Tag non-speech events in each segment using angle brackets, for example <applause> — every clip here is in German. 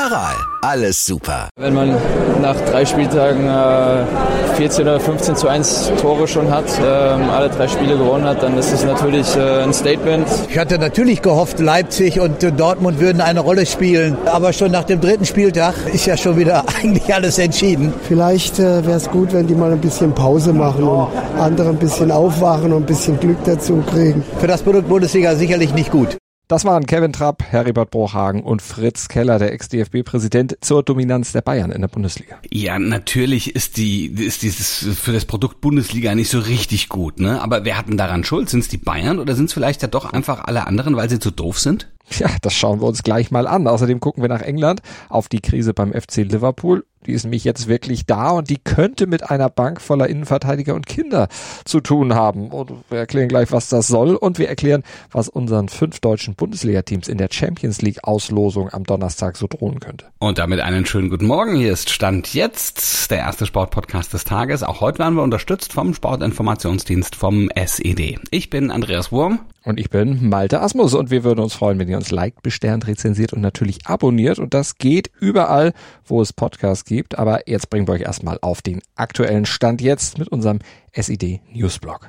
Aral, alles super. Wenn man nach drei Spieltagen äh, 14 oder 15 zu 1 Tore schon hat, äh, alle drei Spiele gewonnen hat, dann ist es natürlich äh, ein Statement. Ich hatte natürlich gehofft, Leipzig und äh, Dortmund würden eine Rolle spielen. Aber schon nach dem dritten Spieltag ist ja schon wieder <laughs> eigentlich alles entschieden. Vielleicht äh, wäre es gut, wenn die mal ein bisschen Pause machen und andere ein bisschen aufwachen und ein bisschen Glück dazu kriegen. Für das Produkt Bundesliga sicherlich nicht gut. Das waren Kevin Trapp, Heribert Bruchhagen und Fritz Keller, der Ex-DFB-Präsident, zur Dominanz der Bayern in der Bundesliga. Ja, natürlich ist die ist dieses für das Produkt Bundesliga nicht so richtig gut, ne? Aber wer hat denn daran Schuld? Sind es die Bayern oder sind es vielleicht ja doch einfach alle anderen, weil sie zu doof sind? Ja, das schauen wir uns gleich mal an. Außerdem gucken wir nach England auf die Krise beim FC Liverpool. Die ist nämlich jetzt wirklich da und die könnte mit einer Bank voller Innenverteidiger und Kinder zu tun haben. Und wir erklären gleich, was das soll und wir erklären, was unseren fünf deutschen Bundesliga-Teams in der Champions League Auslosung am Donnerstag so drohen könnte. Und damit einen schönen guten Morgen. Hier ist Stand jetzt der erste Sportpodcast des Tages. Auch heute werden wir unterstützt vom Sportinformationsdienst vom SED. Ich bin Andreas Wurm. Und ich bin Malte Asmus und wir würden uns freuen, wenn ihr uns liked, besternt, rezensiert und natürlich abonniert. Und das geht überall, wo es Podcasts gibt. Aber jetzt bringen wir euch erstmal auf den aktuellen Stand jetzt mit unserem SID Newsblog.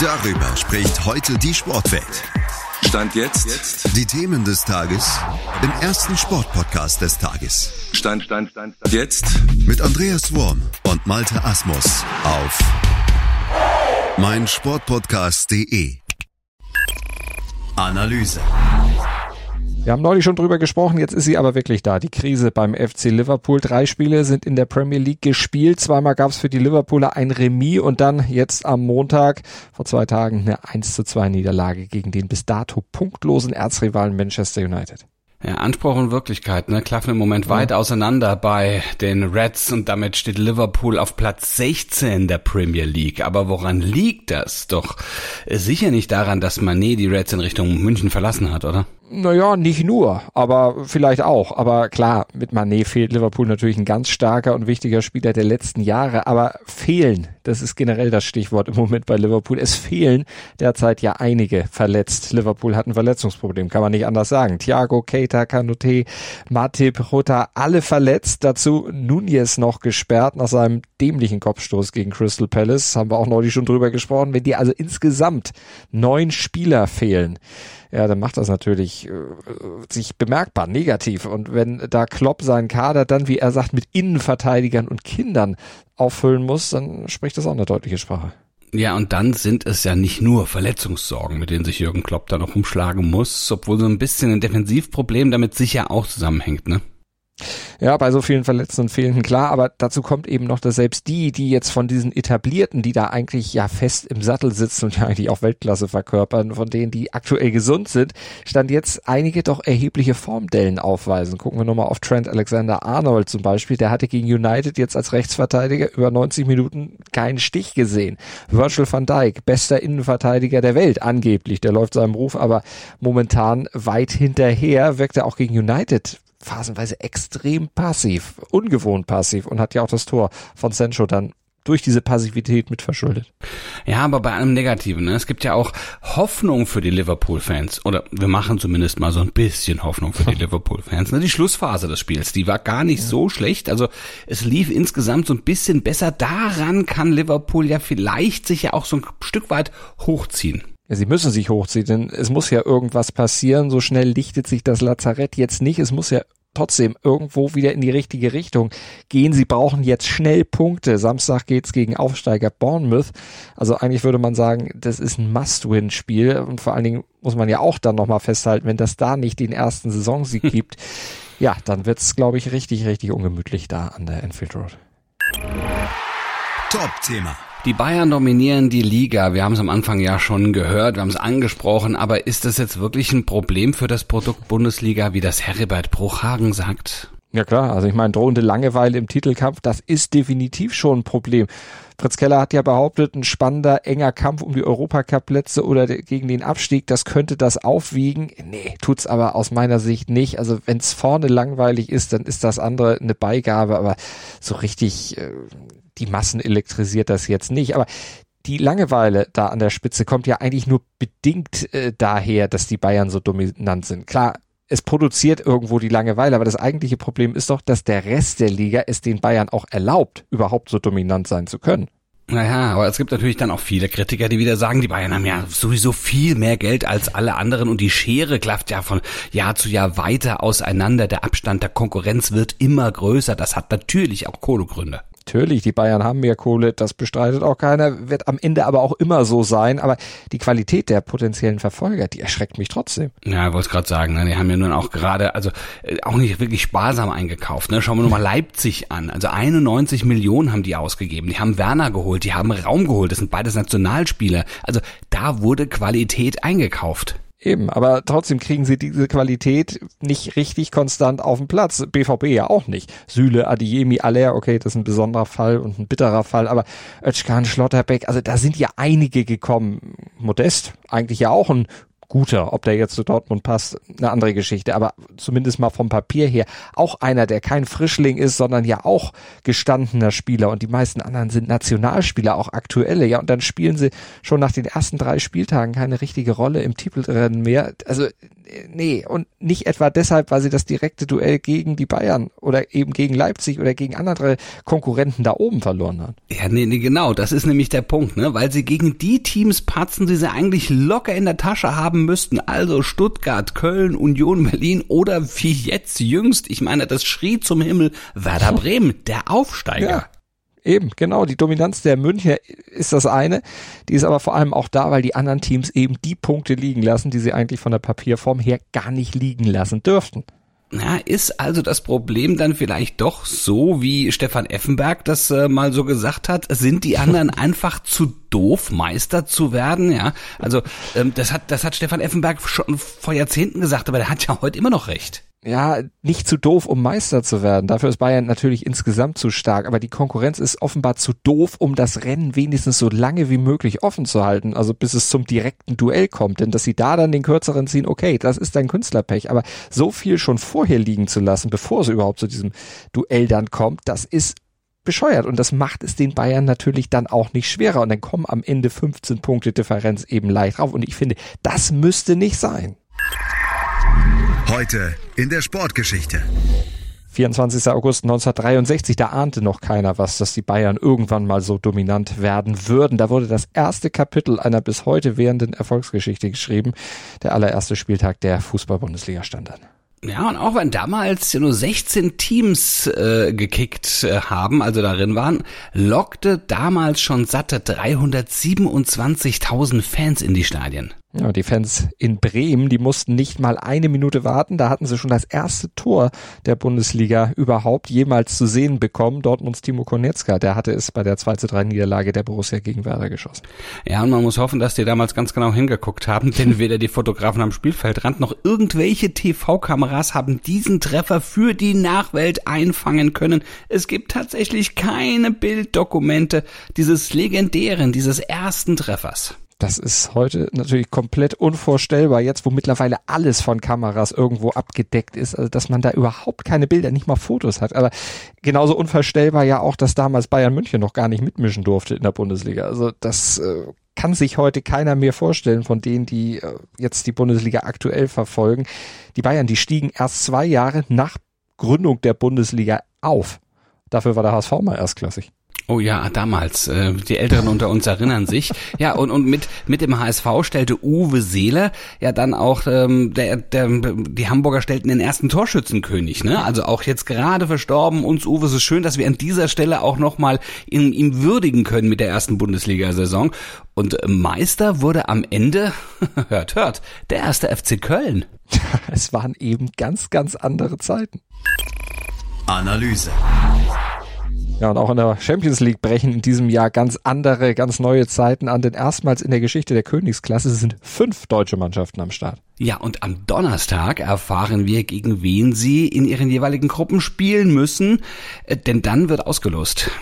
Darüber spricht heute die Sportwelt. Stand jetzt. Die Themen des Tages im ersten Sportpodcast des Tages. Stand, Stand, Stand, Stand. Jetzt mit Andreas Wurm und Malte Asmus auf meinsportpodcast.de. Analyse. Wir haben neulich schon drüber gesprochen, jetzt ist sie aber wirklich da. Die Krise beim FC Liverpool. Drei Spiele sind in der Premier League gespielt. Zweimal gab es für die Liverpooler ein Remis und dann jetzt am Montag vor zwei Tagen eine 1 zu 2 Niederlage gegen den bis dato punktlosen Erzrivalen Manchester United. Ja, Anspruch und Wirklichkeit ne, klaffen im Moment weit auseinander bei den Reds und damit steht Liverpool auf Platz 16 der Premier League. Aber woran liegt das? Doch sicher nicht daran, dass Manet die Reds in Richtung München verlassen hat, oder? Naja, nicht nur, aber vielleicht auch. Aber klar, mit Manet fehlt Liverpool natürlich ein ganz starker und wichtiger Spieler der letzten Jahre. Aber fehlen, das ist generell das Stichwort im Moment bei Liverpool. Es fehlen derzeit ja einige verletzt. Liverpool hat ein Verletzungsproblem, kann man nicht anders sagen. Thiago, Keita, Kanute, Matip, Rota, alle verletzt. Dazu Nunez noch gesperrt nach seinem dämlichen Kopfstoß gegen Crystal Palace. Haben wir auch neulich schon drüber gesprochen. Wenn dir also insgesamt neun Spieler fehlen, ja, dann macht das natürlich äh, sich bemerkbar negativ. Und wenn da Klopp seinen Kader dann, wie er sagt, mit Innenverteidigern und Kindern auffüllen muss, dann spricht das auch eine deutliche Sprache. Ja, und dann sind es ja nicht nur Verletzungssorgen, mit denen sich Jürgen Klopp da noch umschlagen muss, obwohl so ein bisschen ein Defensivproblem damit sicher auch zusammenhängt, ne? Ja, bei so vielen Verletzten und Fehlenden klar, aber dazu kommt eben noch, dass selbst die, die jetzt von diesen Etablierten, die da eigentlich ja fest im Sattel sitzen und ja eigentlich auch Weltklasse verkörpern, von denen, die aktuell gesund sind, stand jetzt einige doch erhebliche Formdellen aufweisen. Gucken wir nochmal auf Trent Alexander-Arnold zum Beispiel, der hatte gegen United jetzt als Rechtsverteidiger über 90 Minuten keinen Stich gesehen. Virgil van Dijk, bester Innenverteidiger der Welt, angeblich, der läuft seinem Ruf aber momentan weit hinterher, wirkt er auch gegen United phasenweise extrem passiv, ungewohnt passiv und hat ja auch das Tor von Sancho dann durch diese Passivität mitverschuldet. Ja, aber bei einem Negativen. Ne? Es gibt ja auch Hoffnung für die Liverpool-Fans. Oder wir machen zumindest mal so ein bisschen Hoffnung für die <laughs> Liverpool-Fans. Ne? Die Schlussphase des Spiels, die war gar nicht ja. so schlecht. Also es lief insgesamt so ein bisschen besser. Daran kann Liverpool ja vielleicht sich ja auch so ein Stück weit hochziehen. Ja, sie müssen sich hochziehen, denn es muss ja irgendwas passieren. So schnell lichtet sich das Lazarett jetzt nicht. Es muss ja trotzdem irgendwo wieder in die richtige Richtung gehen. Sie brauchen jetzt schnell Punkte. Samstag geht's gegen Aufsteiger Bournemouth. Also eigentlich würde man sagen, das ist ein Must-Win-Spiel. Und vor allen Dingen muss man ja auch dann nochmal festhalten, wenn das da nicht den ersten Saisonsieg <laughs> gibt, ja, dann wird's, glaube ich, richtig, richtig ungemütlich da an der Enfield Road. Top-Thema. Die Bayern dominieren die Liga. Wir haben es am Anfang ja schon gehört, wir haben es angesprochen, aber ist das jetzt wirklich ein Problem für das Produkt Bundesliga, wie das Heribert Bruchhagen sagt? Ja klar, also ich meine, drohende Langeweile im Titelkampf, das ist definitiv schon ein Problem. Fritz Keller hat ja behauptet, ein spannender, enger Kampf um die Europacup-Plätze oder gegen den Abstieg, das könnte das aufwiegen. Nee, tut's aber aus meiner Sicht nicht. Also wenn's vorne langweilig ist, dann ist das andere eine Beigabe, aber so richtig äh, die Massen elektrisiert das jetzt nicht. Aber die Langeweile da an der Spitze kommt ja eigentlich nur bedingt äh, daher, dass die Bayern so dominant sind. Klar, es produziert irgendwo die Langeweile, aber das eigentliche Problem ist doch, dass der Rest der Liga es den Bayern auch erlaubt, überhaupt so dominant sein zu können. Naja, aber es gibt natürlich dann auch viele Kritiker, die wieder sagen, die Bayern haben ja sowieso viel mehr Geld als alle anderen und die Schere klafft ja von Jahr zu Jahr weiter auseinander. Der Abstand der Konkurrenz wird immer größer. Das hat natürlich auch Kohlegründe. Natürlich, die Bayern haben mehr Kohle, das bestreitet auch keiner, wird am Ende aber auch immer so sein. Aber die Qualität der potenziellen Verfolger, die erschreckt mich trotzdem. Ja, ich wollte gerade sagen, ne, die haben ja nun auch gerade, also äh, auch nicht wirklich sparsam eingekauft. Ne? Schauen wir nur mal Leipzig an. Also 91 Millionen haben die ausgegeben. Die haben Werner geholt, die haben Raum geholt. Das sind beides Nationalspieler. Also da wurde Qualität eingekauft. Eben, aber trotzdem kriegen sie diese Qualität nicht richtig konstant auf den Platz. BVB ja auch nicht. Süle, Adiemi, Aller, okay, das ist ein besonderer Fall und ein bitterer Fall, aber Özkan, Schlotterbeck, also da sind ja einige gekommen. Modest, eigentlich ja auch ein guter. Ob der jetzt zu Dortmund passt, eine andere Geschichte. Aber zumindest mal vom Papier her auch einer, der kein Frischling ist, sondern ja auch gestandener Spieler. Und die meisten anderen sind Nationalspieler, auch aktuelle. Ja, und dann spielen sie schon nach den ersten drei Spieltagen keine richtige Rolle im Titelrennen mehr. Also nee, und nicht etwa deshalb, weil sie das direkte Duell gegen die Bayern oder eben gegen Leipzig oder gegen andere Konkurrenten da oben verloren haben. Ja, nee, nee, genau, das ist nämlich der Punkt, ne? Weil sie gegen die Teams patzen, die sie eigentlich locker in der Tasche haben müssten. Also Stuttgart, Köln, Union Berlin oder wie jetzt jüngst, ich meine, das schrie zum Himmel Werder Bremen, der Aufsteiger. Ja. Eben, genau. Die Dominanz der Münchner ist das eine. Die ist aber vor allem auch da, weil die anderen Teams eben die Punkte liegen lassen, die sie eigentlich von der Papierform her gar nicht liegen lassen dürften. Na, ist also das Problem dann vielleicht doch so, wie Stefan Effenberg das äh, mal so gesagt hat? Sind die anderen <laughs> einfach zu doof, Meister zu werden? Ja, also ähm, das hat das hat Stefan Effenberg schon vor Jahrzehnten gesagt, aber der hat ja heute immer noch recht ja, nicht zu doof, um Meister zu werden. Dafür ist Bayern natürlich insgesamt zu stark, aber die Konkurrenz ist offenbar zu doof, um das Rennen wenigstens so lange wie möglich offen zu halten, also bis es zum direkten Duell kommt. Denn dass sie da dann den kürzeren ziehen, okay, das ist ein Künstlerpech, aber so viel schon vorher liegen zu lassen, bevor es überhaupt zu diesem Duell dann kommt, das ist bescheuert und das macht es den Bayern natürlich dann auch nicht schwerer und dann kommen am Ende 15 Punkte Differenz eben leicht rauf und ich finde, das müsste nicht sein. Heute in der Sportgeschichte. 24. August 1963, da ahnte noch keiner was, dass die Bayern irgendwann mal so dominant werden würden. Da wurde das erste Kapitel einer bis heute währenden Erfolgsgeschichte geschrieben. Der allererste Spieltag der Fußball-Bundesliga stand an. Ja, und auch wenn damals nur 16 Teams äh, gekickt äh, haben, also darin waren, lockte damals schon satte 327.000 Fans in die Stadien. Ja, die Fans in Bremen, die mussten nicht mal eine Minute warten. Da hatten sie schon das erste Tor der Bundesliga überhaupt jemals zu sehen bekommen. Dortmunds Timo Konietzka, der hatte es bei der 2 zu 3 Niederlage der Borussia gegen Werder geschossen. Ja, und man muss hoffen, dass die damals ganz genau hingeguckt haben, <laughs> denn weder die Fotografen am Spielfeldrand noch irgendwelche TV-Kameras haben diesen Treffer für die Nachwelt einfangen können. Es gibt tatsächlich keine Bilddokumente dieses legendären, dieses ersten Treffers. Das ist heute natürlich komplett unvorstellbar, jetzt wo mittlerweile alles von Kameras irgendwo abgedeckt ist, also dass man da überhaupt keine Bilder, nicht mal Fotos hat. Aber genauso unvorstellbar ja auch, dass damals Bayern München noch gar nicht mitmischen durfte in der Bundesliga. Also das äh, kann sich heute keiner mehr vorstellen von denen, die äh, jetzt die Bundesliga aktuell verfolgen. Die Bayern, die stiegen erst zwei Jahre nach Gründung der Bundesliga auf. Dafür war der HSV mal erstklassig. Oh ja, damals. Äh, die Älteren unter uns erinnern sich. Ja, und, und mit, mit dem HSV stellte Uwe Seeler ja dann auch, ähm, der, der, die Hamburger stellten den ersten Torschützenkönig. Ne? Also auch jetzt gerade verstorben uns Uwe. Es ist schön, dass wir an dieser Stelle auch nochmal ihm, ihm würdigen können mit der ersten Bundesliga-Saison. Und Meister wurde am Ende, <laughs> hört, hört, der erste FC Köln. <laughs> Es waren eben ganz, ganz andere Zeiten. Analyse. Ja, und auch in der Champions League brechen in diesem Jahr ganz andere, ganz neue Zeiten an, denn erstmals in der Geschichte der Königsklasse sind fünf deutsche Mannschaften am Start. Ja, und am Donnerstag erfahren wir, gegen wen sie in ihren jeweiligen Gruppen spielen müssen, äh, denn dann wird ausgelost.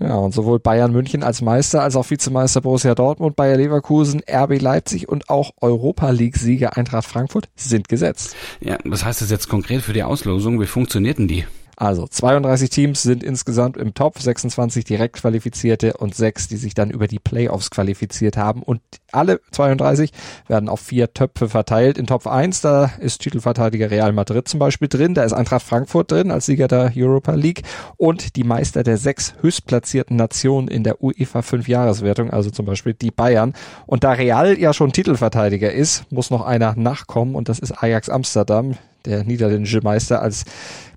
Ja, und sowohl Bayern München als Meister als auch Vizemeister Borussia Dortmund, Bayer Leverkusen, RB Leipzig und auch Europa League-Sieger Eintracht Frankfurt sind gesetzt. Ja, was heißt das jetzt konkret für die Auslosung? Wie funktioniert denn die? Also 32 Teams sind insgesamt im Top, 26 direkt qualifizierte und sechs, die sich dann über die Playoffs qualifiziert haben. Und alle 32 werden auf vier Töpfe verteilt. In Top 1, da ist Titelverteidiger Real Madrid zum Beispiel drin, da ist Eintracht Frankfurt drin als Sieger der Europa League und die Meister der sechs höchstplatzierten Nationen in der UEFA 5 Jahreswertung, also zum Beispiel die Bayern. Und da Real ja schon Titelverteidiger ist, muss noch einer nachkommen und das ist Ajax Amsterdam der niederländische Meister als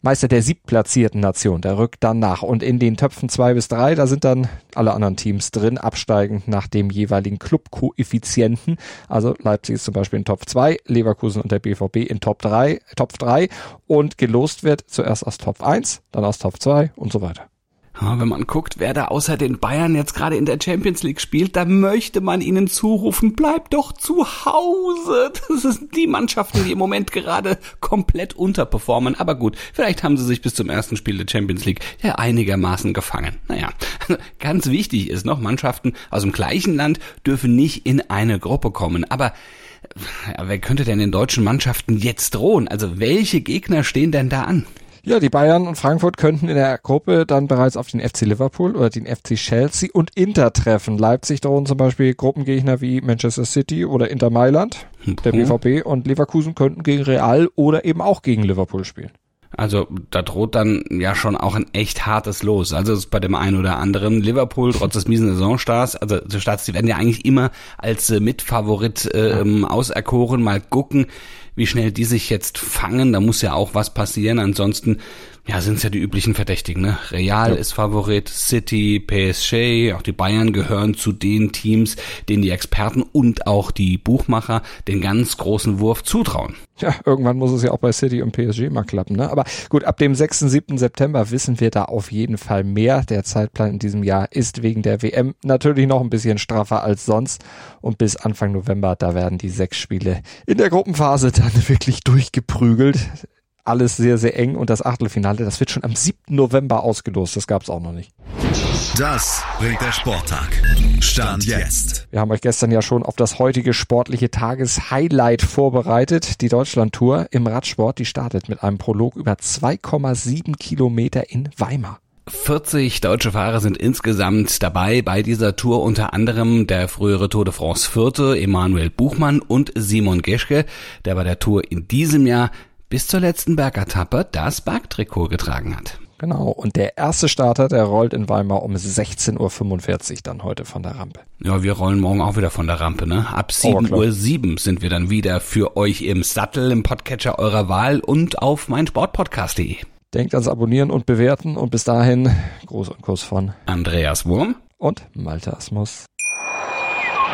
Meister der siebtplatzierten Nation. Der rückt dann nach. Und in den Töpfen zwei bis drei, da sind dann alle anderen Teams drin, absteigend nach dem jeweiligen Clubkoeffizienten. Also Leipzig ist zum Beispiel in Top 2, Leverkusen und der BVB in Top 3, Top 3 und gelost wird zuerst aus Top 1, dann aus Top 2 und so weiter. Wenn man guckt, wer da außer den Bayern jetzt gerade in der Champions League spielt, da möchte man ihnen zurufen, bleibt doch zu Hause. Das sind die Mannschaften, die im Moment gerade komplett unterperformen. Aber gut, vielleicht haben sie sich bis zum ersten Spiel der Champions League ja einigermaßen gefangen. Naja, <laughs> ganz wichtig ist noch, Mannschaften aus dem gleichen Land dürfen nicht in eine Gruppe kommen. Aber ja, wer könnte denn den deutschen Mannschaften jetzt drohen? Also welche Gegner stehen denn da an? Ja, die Bayern und Frankfurt könnten in der Gruppe dann bereits auf den FC Liverpool oder den FC Chelsea und Inter treffen. Leipzig drohen zum Beispiel Gruppengegner wie Manchester City oder Inter Mailand, der BVB und Leverkusen könnten gegen Real oder eben auch gegen Liverpool spielen. Also da droht dann ja schon auch ein echt hartes Los. Also ist bei dem einen oder anderen Liverpool trotz des miesen Saisonstarts, also die Starts, die werden ja eigentlich immer als äh, Mitfavorit äh, auserkoren. Mal gucken, wie schnell die sich jetzt fangen. Da muss ja auch was passieren. Ansonsten ja, sind es ja die üblichen Verdächtigen. Ne? Real ja. ist Favorit, City, PSG, auch die Bayern gehören zu den Teams, denen die Experten und auch die Buchmacher den ganz großen Wurf zutrauen. Ja, irgendwann muss es ja auch bei City und PSG mal klappen. Ne? Aber gut, ab dem 6. 7. September wissen wir da auf jeden Fall mehr. Der Zeitplan in diesem Jahr ist wegen der WM natürlich noch ein bisschen straffer als sonst. Und bis Anfang November, da werden die sechs Spiele in der Gruppenphase dann <laughs> wirklich durchgeprügelt alles sehr, sehr eng und das Achtelfinale, das wird schon am 7. November ausgelost. Das gab es auch noch nicht. Das bringt der Sporttag. Stand jetzt. Wir haben euch gestern ja schon auf das heutige sportliche Tageshighlight vorbereitet. Die Deutschlandtour im Radsport, die startet mit einem Prolog über 2,7 Kilometer in Weimar. 40 deutsche Fahrer sind insgesamt dabei bei dieser Tour, unter anderem der frühere Tour de France Vierte, Emanuel Buchmann und Simon Geschke, der bei der Tour in diesem Jahr bis zur letzten Bergetappe das Bergtrikot getragen hat. Genau, und der erste Starter, der rollt in Weimar um 16.45 Uhr dann heute von der Rampe. Ja, wir rollen morgen auch wieder von der Rampe, ne? Ab 7.07 Uhr 7 sind wir dann wieder für euch im Sattel, im Podcatcher eurer Wahl und auf meinsportpodcast.de. Denkt ans Abonnieren und Bewerten und bis dahin Gruß und Kuss von Andreas Wurm und Malte Asmus.